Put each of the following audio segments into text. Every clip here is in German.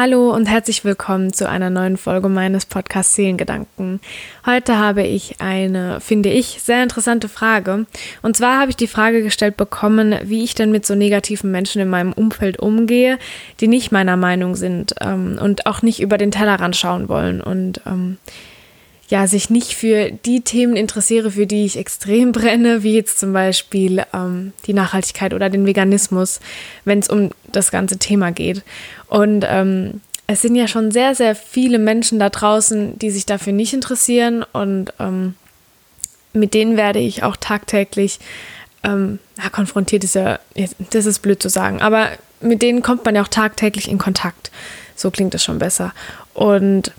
Hallo und herzlich willkommen zu einer neuen Folge meines Podcasts Seelengedanken. Heute habe ich eine, finde ich, sehr interessante Frage. Und zwar habe ich die Frage gestellt bekommen, wie ich denn mit so negativen Menschen in meinem Umfeld umgehe, die nicht meiner Meinung sind ähm, und auch nicht über den Tellerrand schauen wollen und ähm, ja, sich nicht für die Themen interessiere, für die ich extrem brenne, wie jetzt zum Beispiel ähm, die Nachhaltigkeit oder den Veganismus, wenn es um das ganze Thema geht. Und ähm, es sind ja schon sehr, sehr viele Menschen da draußen, die sich dafür nicht interessieren und ähm, mit denen werde ich auch tagtäglich ähm, konfrontiert, ist ja, das ist blöd zu sagen, aber mit denen kommt man ja auch tagtäglich in Kontakt. So klingt es schon besser. Und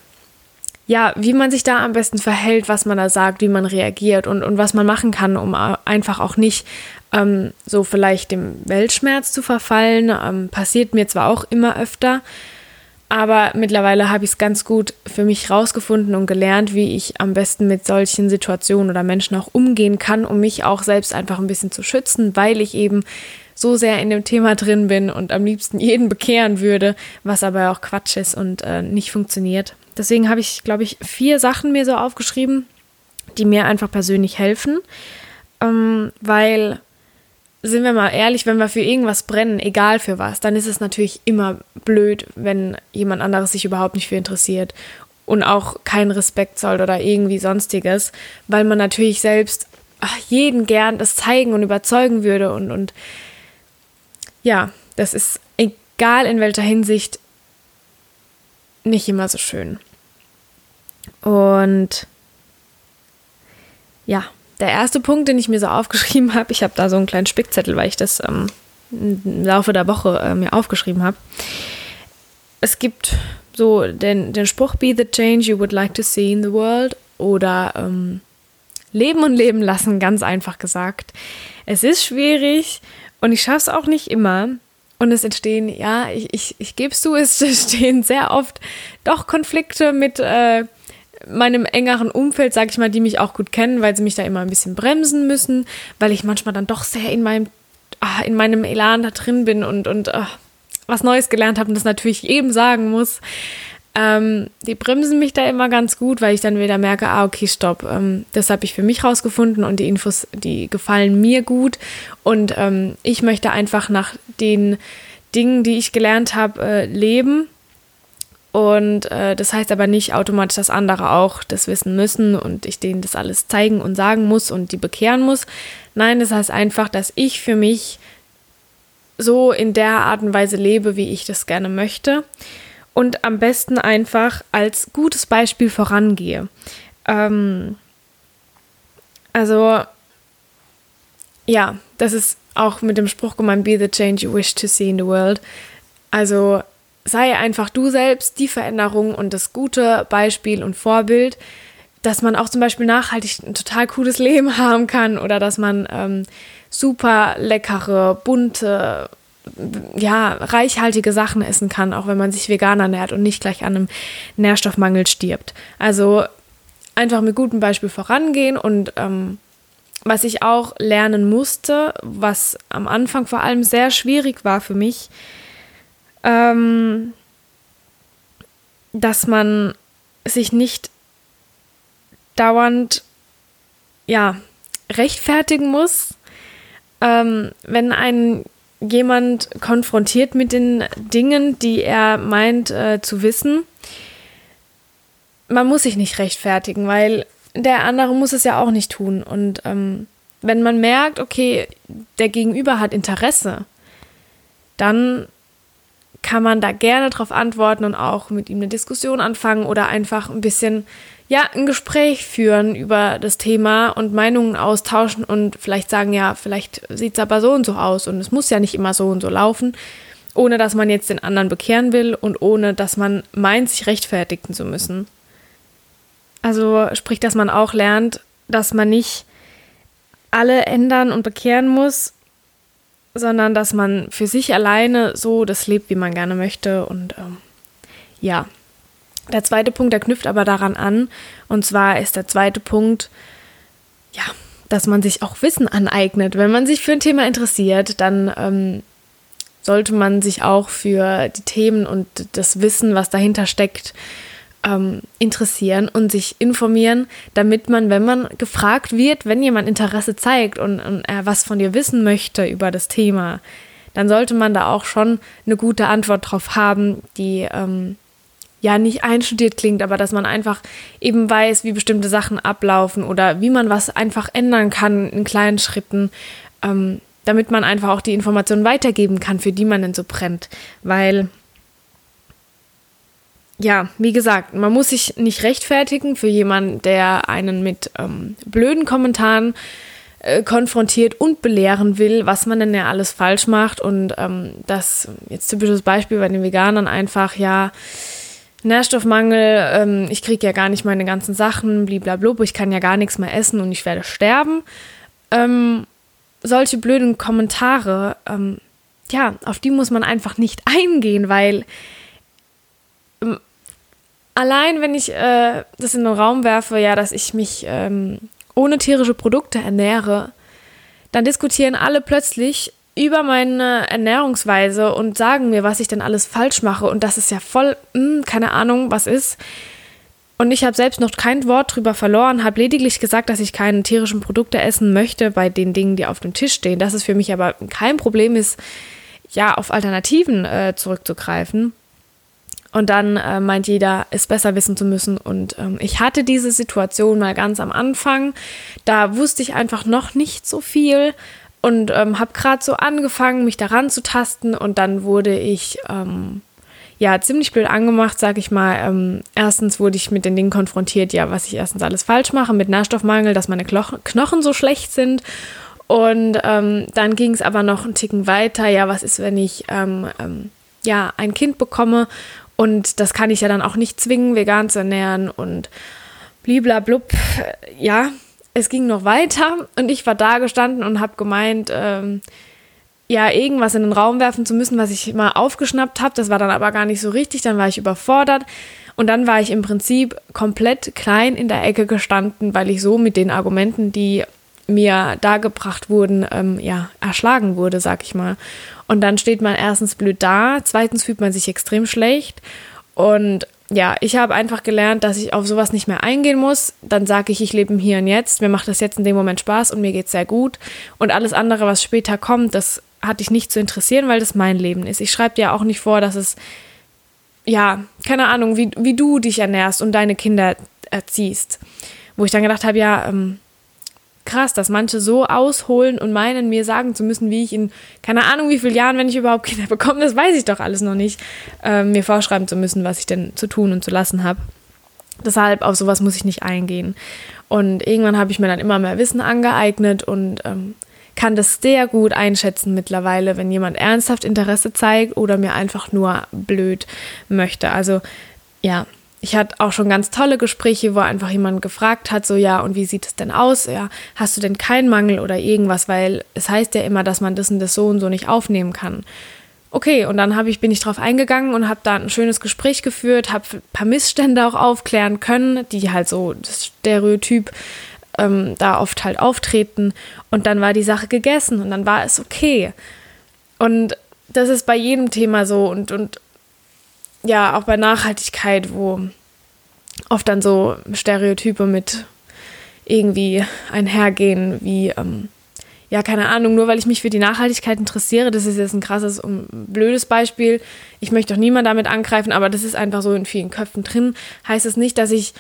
ja, wie man sich da am besten verhält, was man da sagt, wie man reagiert und, und was man machen kann, um einfach auch nicht ähm, so vielleicht dem Weltschmerz zu verfallen. Ähm, passiert mir zwar auch immer öfter, aber mittlerweile habe ich es ganz gut für mich rausgefunden und gelernt, wie ich am besten mit solchen Situationen oder Menschen auch umgehen kann, um mich auch selbst einfach ein bisschen zu schützen, weil ich eben so sehr in dem Thema drin bin und am liebsten jeden bekehren würde, was aber auch Quatsch ist und äh, nicht funktioniert. Deswegen habe ich, glaube ich, vier Sachen mir so aufgeschrieben, die mir einfach persönlich helfen. Ähm, weil, sind wir mal ehrlich, wenn wir für irgendwas brennen, egal für was, dann ist es natürlich immer blöd, wenn jemand anderes sich überhaupt nicht für interessiert und auch keinen Respekt zollt oder irgendwie sonstiges, weil man natürlich selbst jeden gern das zeigen und überzeugen würde und, und ja, das ist egal in welcher Hinsicht nicht immer so schön. Und ja, der erste Punkt, den ich mir so aufgeschrieben habe, ich habe da so einen kleinen Spickzettel, weil ich das ähm, im Laufe der Woche äh, mir aufgeschrieben habe. Es gibt so den, den Spruch, be the change you would like to see in the world oder ähm, leben und leben lassen, ganz einfach gesagt. Es ist schwierig und ich schaffe es auch nicht immer. Und es entstehen, ja, ich, ich, ich gebe es zu, es entstehen sehr oft doch Konflikte mit äh, meinem engeren Umfeld, sage ich mal, die mich auch gut kennen, weil sie mich da immer ein bisschen bremsen müssen, weil ich manchmal dann doch sehr in meinem, ah, in meinem Elan da drin bin und, und ah, was Neues gelernt habe und das natürlich eben sagen muss. Ähm, die bremsen mich da immer ganz gut, weil ich dann wieder merke, ah, okay, stopp, ähm, das habe ich für mich rausgefunden und die Infos, die gefallen mir gut und ähm, ich möchte einfach nach den Dingen, die ich gelernt habe, äh, leben und äh, das heißt aber nicht automatisch, dass andere auch das wissen müssen und ich denen das alles zeigen und sagen muss und die bekehren muss. Nein, das heißt einfach, dass ich für mich so in der Art und Weise lebe, wie ich das gerne möchte. Und am besten einfach als gutes Beispiel vorangehe. Ähm, also, ja, das ist auch mit dem Spruch gemeint, be the change you wish to see in the world. Also, sei einfach du selbst die Veränderung und das gute Beispiel und Vorbild, dass man auch zum Beispiel nachhaltig ein total cooles Leben haben kann oder dass man ähm, super leckere, bunte, ja, reichhaltige Sachen essen kann, auch wenn man sich vegan ernährt und nicht gleich an einem Nährstoffmangel stirbt. Also einfach mit gutem Beispiel vorangehen und ähm, was ich auch lernen musste, was am Anfang vor allem sehr schwierig war für mich, ähm, dass man sich nicht dauernd ja rechtfertigen muss, ähm, wenn ein jemand konfrontiert mit den Dingen, die er meint äh, zu wissen. Man muss sich nicht rechtfertigen, weil der andere muss es ja auch nicht tun. Und ähm, wenn man merkt, okay, der Gegenüber hat Interesse, dann kann man da gerne drauf antworten und auch mit ihm eine Diskussion anfangen oder einfach ein bisschen, ja, ein Gespräch führen über das Thema und Meinungen austauschen und vielleicht sagen, ja, vielleicht sieht es aber so und so aus und es muss ja nicht immer so und so laufen, ohne dass man jetzt den anderen bekehren will und ohne dass man meint, sich rechtfertigen zu müssen. Also sprich, dass man auch lernt, dass man nicht alle ändern und bekehren muss, sondern dass man für sich alleine so das lebt, wie man gerne möchte. Und ähm, ja, der zweite Punkt, der knüpft aber daran an. Und zwar ist der zweite Punkt, ja, dass man sich auch Wissen aneignet. Wenn man sich für ein Thema interessiert, dann ähm, sollte man sich auch für die Themen und das Wissen, was dahinter steckt, ähm, interessieren und sich informieren, damit man, wenn man gefragt wird, wenn jemand Interesse zeigt und, und er was von dir wissen möchte über das Thema, dann sollte man da auch schon eine gute Antwort drauf haben, die ähm, ja nicht einstudiert klingt, aber dass man einfach eben weiß, wie bestimmte Sachen ablaufen oder wie man was einfach ändern kann in kleinen Schritten, ähm, damit man einfach auch die Informationen weitergeben kann, für die man denn so brennt. Weil, ja, wie gesagt, man muss sich nicht rechtfertigen für jemanden, der einen mit ähm, blöden Kommentaren äh, konfrontiert und belehren will, was man denn ja alles falsch macht und ähm, das jetzt typisches Beispiel bei den Veganern einfach ja Nährstoffmangel, ähm, ich kriege ja gar nicht meine ganzen Sachen, blablabla, ich kann ja gar nichts mehr essen und ich werde sterben. Ähm, solche blöden Kommentare, ähm, ja, auf die muss man einfach nicht eingehen, weil ähm, allein wenn ich äh, das in den Raum werfe, ja, dass ich mich ähm, ohne tierische Produkte ernähre, dann diskutieren alle plötzlich über meine Ernährungsweise und sagen mir, was ich denn alles falsch mache. Und das ist ja voll, mh, hm, keine Ahnung, was ist. Und ich habe selbst noch kein Wort drüber verloren, habe lediglich gesagt, dass ich keine tierischen Produkte essen möchte bei den Dingen, die auf dem Tisch stehen. Dass es für mich aber kein Problem ist, ja, auf Alternativen äh, zurückzugreifen. Und dann äh, meint jeder, es besser wissen zu müssen. Und ähm, ich hatte diese Situation mal ganz am Anfang. Da wusste ich einfach noch nicht so viel und ähm, habe gerade so angefangen, mich daran zu tasten und dann wurde ich ähm, ja ziemlich blöd angemacht, sag ich mal. Ähm, erstens wurde ich mit den Dingen konfrontiert, ja, was ich erstens alles falsch mache mit Nährstoffmangel, dass meine Klo Knochen so schlecht sind. Und ähm, dann ging es aber noch einen Ticken weiter. Ja, was ist, wenn ich ähm, ähm, ja ein Kind bekomme und das kann ich ja dann auch nicht zwingen, vegan zu ernähren und bliblablub. Ja, es ging noch weiter und ich war da gestanden und habe gemeint, ähm, ja, irgendwas in den Raum werfen zu müssen, was ich mal aufgeschnappt habe. Das war dann aber gar nicht so richtig. Dann war ich überfordert. Und dann war ich im Prinzip komplett klein in der Ecke gestanden, weil ich so mit den Argumenten, die mir dargebracht wurden, ähm, ja, erschlagen wurde, sag ich mal. Und dann steht man erstens blöd da, zweitens fühlt man sich extrem schlecht. Und ja, ich habe einfach gelernt, dass ich auf sowas nicht mehr eingehen muss. Dann sage ich, ich lebe im Hier und Jetzt. Mir macht das jetzt in dem Moment Spaß und mir geht es sehr gut. Und alles andere, was später kommt, das hat dich nicht zu interessieren, weil das mein Leben ist. Ich schreibe dir auch nicht vor, dass es, ja, keine Ahnung, wie, wie du dich ernährst und deine Kinder erziehst. Wo ich dann gedacht habe, ja, ähm, krass, dass manche so ausholen und meinen, mir sagen zu müssen, wie ich in, keine Ahnung, wie vielen Jahren, wenn ich überhaupt Kinder bekomme, das weiß ich doch alles noch nicht, äh, mir vorschreiben zu müssen, was ich denn zu tun und zu lassen habe. Deshalb auf sowas muss ich nicht eingehen. Und irgendwann habe ich mir dann immer mehr Wissen angeeignet und ähm, kann das sehr gut einschätzen mittlerweile, wenn jemand ernsthaft Interesse zeigt oder mir einfach nur blöd möchte. Also ja, ich hatte auch schon ganz tolle Gespräche, wo einfach jemand gefragt hat, so ja, und wie sieht es denn aus? Ja, hast du denn keinen Mangel oder irgendwas? Weil es heißt ja immer, dass man das und das so und so nicht aufnehmen kann. Okay, und dann ich, bin ich drauf eingegangen und habe da ein schönes Gespräch geführt, habe ein paar Missstände auch aufklären können, die halt so das Stereotyp ähm, da oft halt auftreten. Und dann war die Sache gegessen und dann war es okay. Und das ist bei jedem Thema so und, und ja, auch bei Nachhaltigkeit, wo oft dann so Stereotype mit irgendwie einhergehen, wie, ähm, ja, keine Ahnung, nur weil ich mich für die Nachhaltigkeit interessiere, das ist jetzt ein krasses und blödes Beispiel. Ich möchte doch niemand damit angreifen, aber das ist einfach so in vielen Köpfen drin. Heißt es nicht, dass ich,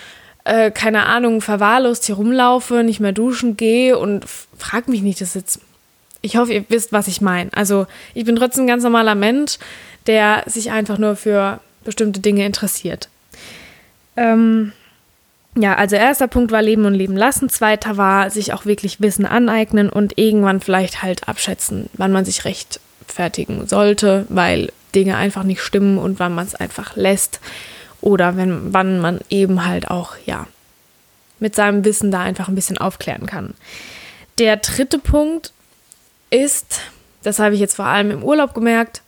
äh, keine Ahnung, verwahrlost hier rumlaufe, nicht mehr duschen gehe und frag mich nicht, das jetzt. Ich hoffe, ihr wisst, was ich meine. Also, ich bin trotzdem ein ganz normaler Mensch, der sich einfach nur für bestimmte Dinge interessiert. Ähm, ja, also erster Punkt war Leben und Leben lassen. Zweiter war sich auch wirklich Wissen aneignen und irgendwann vielleicht halt abschätzen, wann man sich rechtfertigen sollte, weil Dinge einfach nicht stimmen und wann man es einfach lässt. Oder wenn, wann man eben halt auch, ja, mit seinem Wissen da einfach ein bisschen aufklären kann. Der dritte Punkt ist, das habe ich jetzt vor allem im Urlaub gemerkt,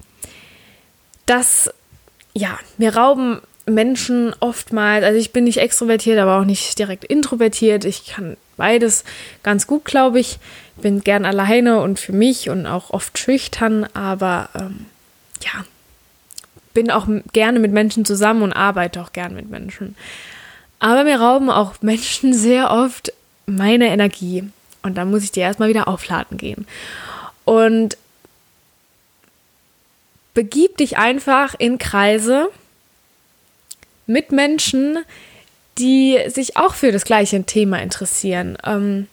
dass ja, mir rauben Menschen oftmals, also ich bin nicht extrovertiert, aber auch nicht direkt introvertiert. Ich kann beides ganz gut, glaube ich. Bin gern alleine und für mich und auch oft schüchtern, aber ähm, ja, bin auch gerne mit Menschen zusammen und arbeite auch gern mit Menschen. Aber mir rauben auch Menschen sehr oft meine Energie. Und dann muss ich die erstmal wieder aufladen gehen. Und begib dich einfach in Kreise mit Menschen, die sich auch für das gleiche Thema interessieren. Ähm,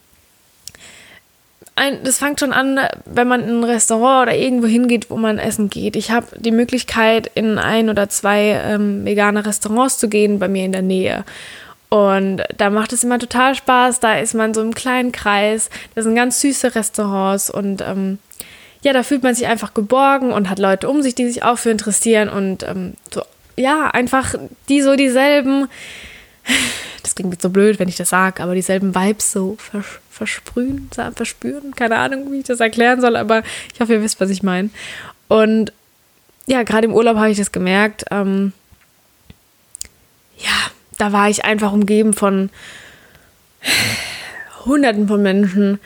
ein, das fängt schon an, wenn man in ein Restaurant oder irgendwo hingeht, wo man essen geht. Ich habe die Möglichkeit, in ein oder zwei ähm, vegane Restaurants zu gehen bei mir in der Nähe. Und da macht es immer total Spaß. Da ist man so im kleinen Kreis. Das sind ganz süße Restaurants und ähm, ja, da fühlt man sich einfach geborgen und hat Leute um sich, die sich auch für interessieren und ähm, so, ja, einfach die so dieselben, das klingt jetzt so blöd, wenn ich das sage, aber dieselben Vibes so vers versprühen, verspüren, keine Ahnung, wie ich das erklären soll, aber ich hoffe, ihr wisst, was ich meine. Und ja, gerade im Urlaub habe ich das gemerkt. Ähm, ja, da war ich einfach umgeben von Hunderten von Menschen,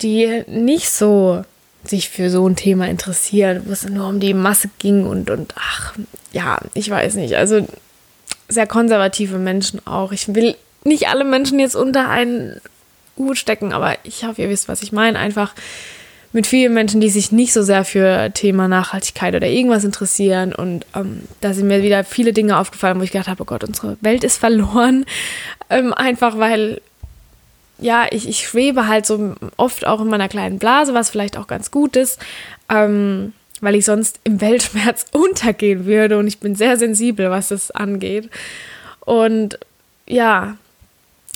die nicht so sich für so ein Thema interessieren, wo es nur um die Masse ging und, und ach, ja, ich weiß nicht. Also sehr konservative Menschen auch. Ich will nicht alle Menschen jetzt unter einen Hut stecken, aber ich hoffe, ihr wisst, was ich meine. Einfach mit vielen Menschen, die sich nicht so sehr für Thema Nachhaltigkeit oder irgendwas interessieren. Und ähm, da sind mir wieder viele Dinge aufgefallen, wo ich gedacht habe, oh Gott, unsere Welt ist verloren. Ähm, einfach weil ja, ich, ich schwebe halt so oft auch in meiner kleinen Blase, was vielleicht auch ganz gut ist, ähm, weil ich sonst im Weltschmerz untergehen würde und ich bin sehr sensibel, was das angeht. Und ja,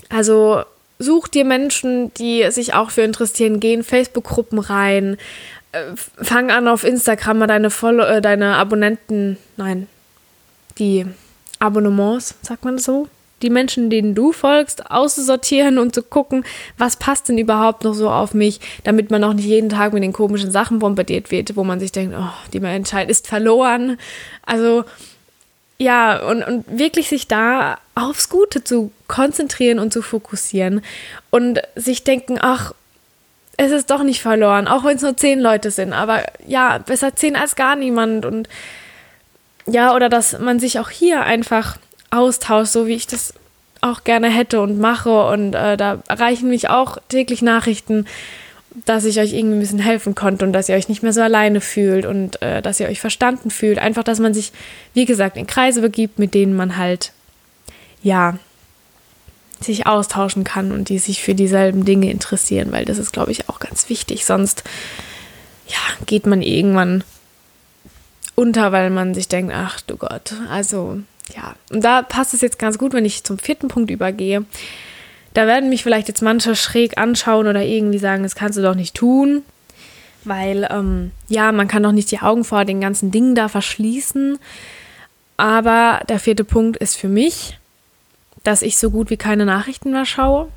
also such dir Menschen, die sich auch für interessieren, gehen Facebook-Gruppen rein, äh, fang an auf Instagram mal deine, Follow äh, deine Abonnenten, nein, die Abonnements, sagt man so? Die Menschen, denen du folgst, auszusortieren und zu gucken, was passt denn überhaupt noch so auf mich, damit man auch nicht jeden Tag mit den komischen Sachen bombardiert wird, wo man sich denkt, oh, die Menschheit ist verloren. Also ja, und, und wirklich sich da aufs Gute zu konzentrieren und zu fokussieren und sich denken, ach, es ist doch nicht verloren, auch wenn es nur zehn Leute sind, aber ja, besser zehn als gar niemand und ja, oder dass man sich auch hier einfach Austausch, so wie ich das auch gerne hätte und mache. Und äh, da erreichen mich auch täglich Nachrichten, dass ich euch irgendwie ein bisschen helfen konnte und dass ihr euch nicht mehr so alleine fühlt und äh, dass ihr euch verstanden fühlt. Einfach, dass man sich, wie gesagt, in Kreise begibt, mit denen man halt, ja, sich austauschen kann und die sich für dieselben Dinge interessieren, weil das ist, glaube ich, auch ganz wichtig. Sonst, ja, geht man irgendwann unter, weil man sich denkt, ach du Gott, also ja, und da passt es jetzt ganz gut, wenn ich zum vierten Punkt übergehe. Da werden mich vielleicht jetzt manche schräg anschauen oder irgendwie sagen, das kannst du doch nicht tun. Weil, ähm, ja, man kann doch nicht die Augen vor den ganzen Dingen da verschließen. Aber der vierte Punkt ist für mich, dass ich so gut wie keine Nachrichten mehr schaue.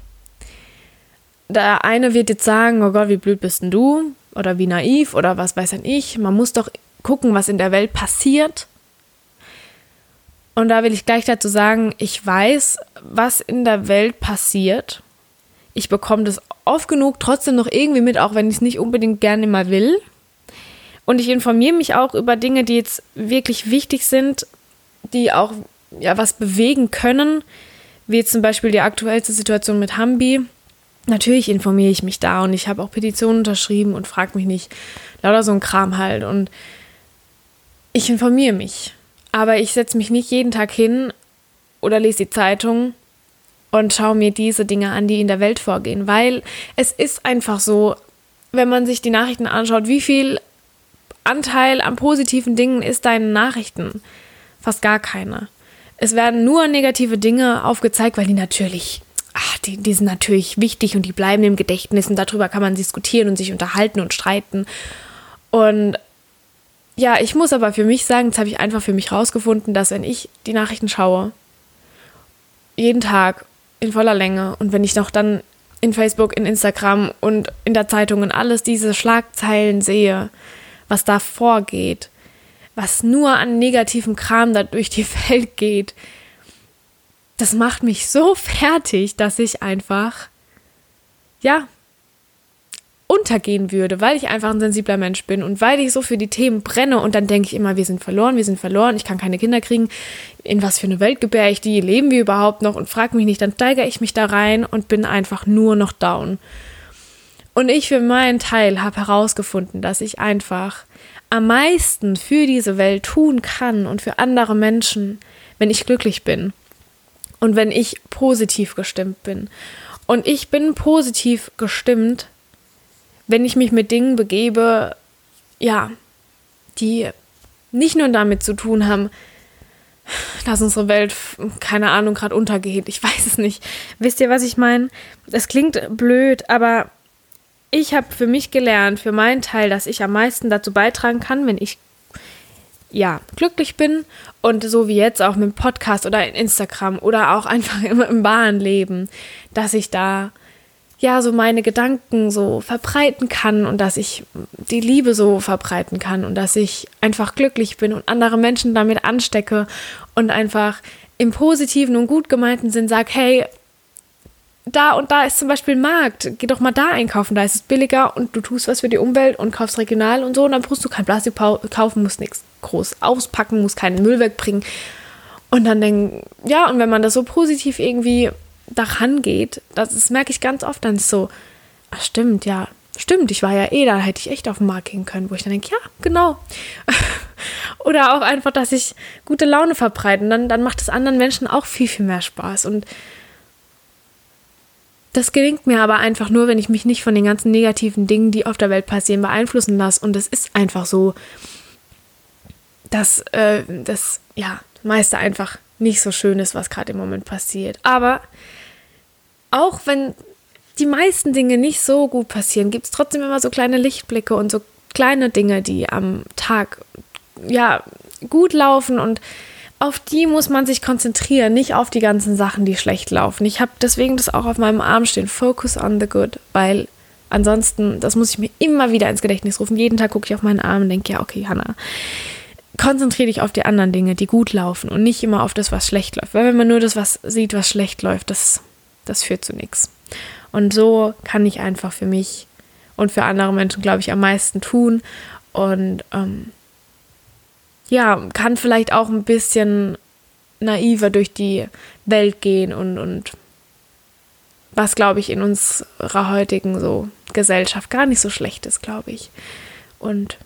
Der eine wird jetzt sagen, oh Gott, wie blöd bist denn du? Oder wie naiv oder was weiß denn ich. Man muss doch gucken, was in der Welt passiert. Und da will ich gleich dazu sagen, ich weiß, was in der Welt passiert. Ich bekomme das oft genug trotzdem noch irgendwie mit, auch wenn ich es nicht unbedingt gerne mal will. Und ich informiere mich auch über Dinge, die jetzt wirklich wichtig sind, die auch ja, was bewegen können, wie zum Beispiel die aktuellste Situation mit Hambi. Natürlich informiere ich mich da und ich habe auch Petitionen unterschrieben und frage mich nicht, lauter so ein Kram halt. Und ich informiere mich. Aber ich setze mich nicht jeden Tag hin oder lese die Zeitung und schaue mir diese Dinge an, die in der Welt vorgehen, weil es ist einfach so, wenn man sich die Nachrichten anschaut, wie viel Anteil an positiven Dingen ist deinen Nachrichten? Fast gar keine. Es werden nur negative Dinge aufgezeigt, weil die natürlich, ach, die, die sind natürlich wichtig und die bleiben im Gedächtnis und darüber kann man diskutieren und sich unterhalten und streiten. Und ja, ich muss aber für mich sagen, das habe ich einfach für mich rausgefunden, dass wenn ich die Nachrichten schaue, jeden Tag in voller Länge und wenn ich noch dann in Facebook, in Instagram und in der Zeitung und alles diese Schlagzeilen sehe, was da vorgeht, was nur an negativem Kram da durch die Welt geht, das macht mich so fertig, dass ich einfach, ja, untergehen würde, weil ich einfach ein sensibler Mensch bin und weil ich so für die Themen brenne und dann denke ich immer, wir sind verloren, wir sind verloren, ich kann keine Kinder kriegen, in was für eine Welt gebäre ich die, leben wir überhaupt noch und frag mich nicht, dann steigere ich mich da rein und bin einfach nur noch down. Und ich für meinen Teil habe herausgefunden, dass ich einfach am meisten für diese Welt tun kann und für andere Menschen, wenn ich glücklich bin und wenn ich positiv gestimmt bin. Und ich bin positiv gestimmt, wenn ich mich mit Dingen begebe, ja, die nicht nur damit zu tun haben, dass unsere Welt, keine Ahnung, gerade untergeht. Ich weiß es nicht. Wisst ihr, was ich meine? Es klingt blöd, aber ich habe für mich gelernt, für meinen Teil, dass ich am meisten dazu beitragen kann, wenn ich ja glücklich bin und so wie jetzt auch mit dem Podcast oder in Instagram oder auch einfach im, im wahren Leben, dass ich da ja, so meine Gedanken so verbreiten kann und dass ich die Liebe so verbreiten kann und dass ich einfach glücklich bin und andere Menschen damit anstecke und einfach im positiven und gut gemeinten Sinn sage, hey, da und da ist zum Beispiel ein Markt, geh doch mal da einkaufen, da ist es billiger und du tust was für die Umwelt und kaufst regional und so und dann brauchst du kein Plastik kaufen, musst nichts groß auspacken, musst keinen Müll wegbringen. Und dann denken, ja, und wenn man das so positiv irgendwie daran geht, das, das merke ich ganz oft dann so, ach stimmt, ja, stimmt, ich war ja eh da, hätte ich echt auf den Markt gehen können, wo ich dann denke, ja, genau. Oder auch einfach, dass ich gute Laune verbreite. dann, dann macht es anderen Menschen auch viel, viel mehr Spaß. Und das gelingt mir aber einfach nur, wenn ich mich nicht von den ganzen negativen Dingen, die auf der Welt passieren, beeinflussen lasse. Und es ist einfach so, dass äh, das ja meiste einfach nicht so schön ist, was gerade im Moment passiert. Aber auch wenn die meisten Dinge nicht so gut passieren, gibt es trotzdem immer so kleine Lichtblicke und so kleine Dinge, die am Tag ja gut laufen und auf die muss man sich konzentrieren, nicht auf die ganzen Sachen, die schlecht laufen. Ich habe deswegen das auch auf meinem Arm stehen, Focus on the good, weil ansonsten, das muss ich mir immer wieder ins Gedächtnis rufen. Jeden Tag gucke ich auf meinen Arm und denke, ja, okay, Hannah, konzentriere dich auf die anderen Dinge, die gut laufen und nicht immer auf das, was schlecht läuft. Weil wenn man nur das, was sieht, was schlecht läuft, das, das führt zu nichts. Und so kann ich einfach für mich und für andere Menschen, glaube ich, am meisten tun. Und ähm, ja, kann vielleicht auch ein bisschen naiver durch die Welt gehen und, und was, glaube ich, in unserer heutigen so Gesellschaft gar nicht so schlecht ist, glaube ich. Und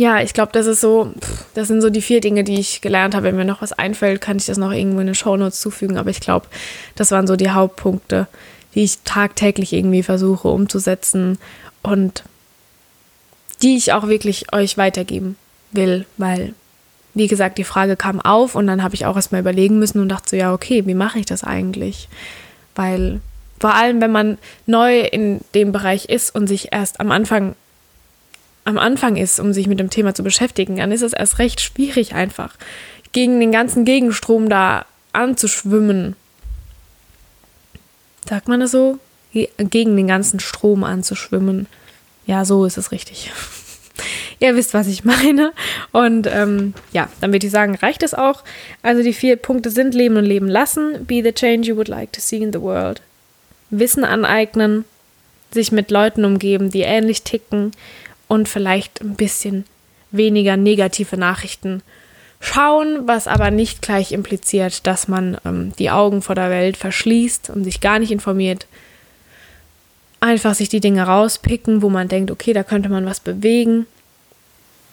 ja, ich glaube, das ist so, das sind so die vier Dinge, die ich gelernt habe. Wenn mir noch was einfällt, kann ich das noch irgendwo in den Shownotes zufügen. Aber ich glaube, das waren so die Hauptpunkte, die ich tagtäglich irgendwie versuche umzusetzen und die ich auch wirklich euch weitergeben will, weil, wie gesagt, die Frage kam auf und dann habe ich auch erstmal überlegen müssen und dachte so, ja, okay, wie mache ich das eigentlich? Weil vor allem, wenn man neu in dem Bereich ist und sich erst am Anfang am Anfang ist, um sich mit dem Thema zu beschäftigen, dann ist es erst recht schwierig einfach, gegen den ganzen Gegenstrom da anzuschwimmen. Sagt man das so? Gegen den ganzen Strom anzuschwimmen. Ja, so ist es richtig. Ihr wisst, was ich meine. Und ähm, ja, dann würde ich sagen, reicht es auch. Also die vier Punkte sind Leben und Leben lassen, be the change you would like to see in the world, Wissen aneignen, sich mit Leuten umgeben, die ähnlich ticken und vielleicht ein bisschen weniger negative Nachrichten schauen, was aber nicht gleich impliziert, dass man ähm, die Augen vor der Welt verschließt und sich gar nicht informiert. Einfach sich die Dinge rauspicken, wo man denkt, okay, da könnte man was bewegen,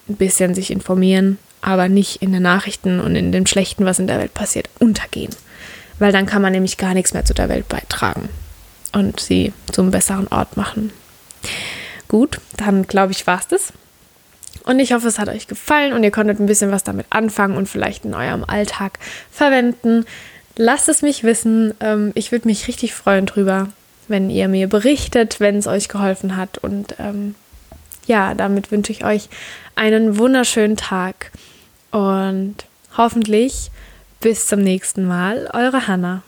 ein bisschen sich informieren, aber nicht in den Nachrichten und in dem Schlechten, was in der Welt passiert, untergehen. Weil dann kann man nämlich gar nichts mehr zu der Welt beitragen und sie zum besseren Ort machen. Gut, dann glaube ich, war es das. Und ich hoffe, es hat euch gefallen und ihr konntet ein bisschen was damit anfangen und vielleicht in eurem Alltag verwenden. Lasst es mich wissen. Ähm, ich würde mich richtig freuen drüber, wenn ihr mir berichtet, wenn es euch geholfen hat. Und ähm, ja, damit wünsche ich euch einen wunderschönen Tag und hoffentlich bis zum nächsten Mal. Eure Hanna.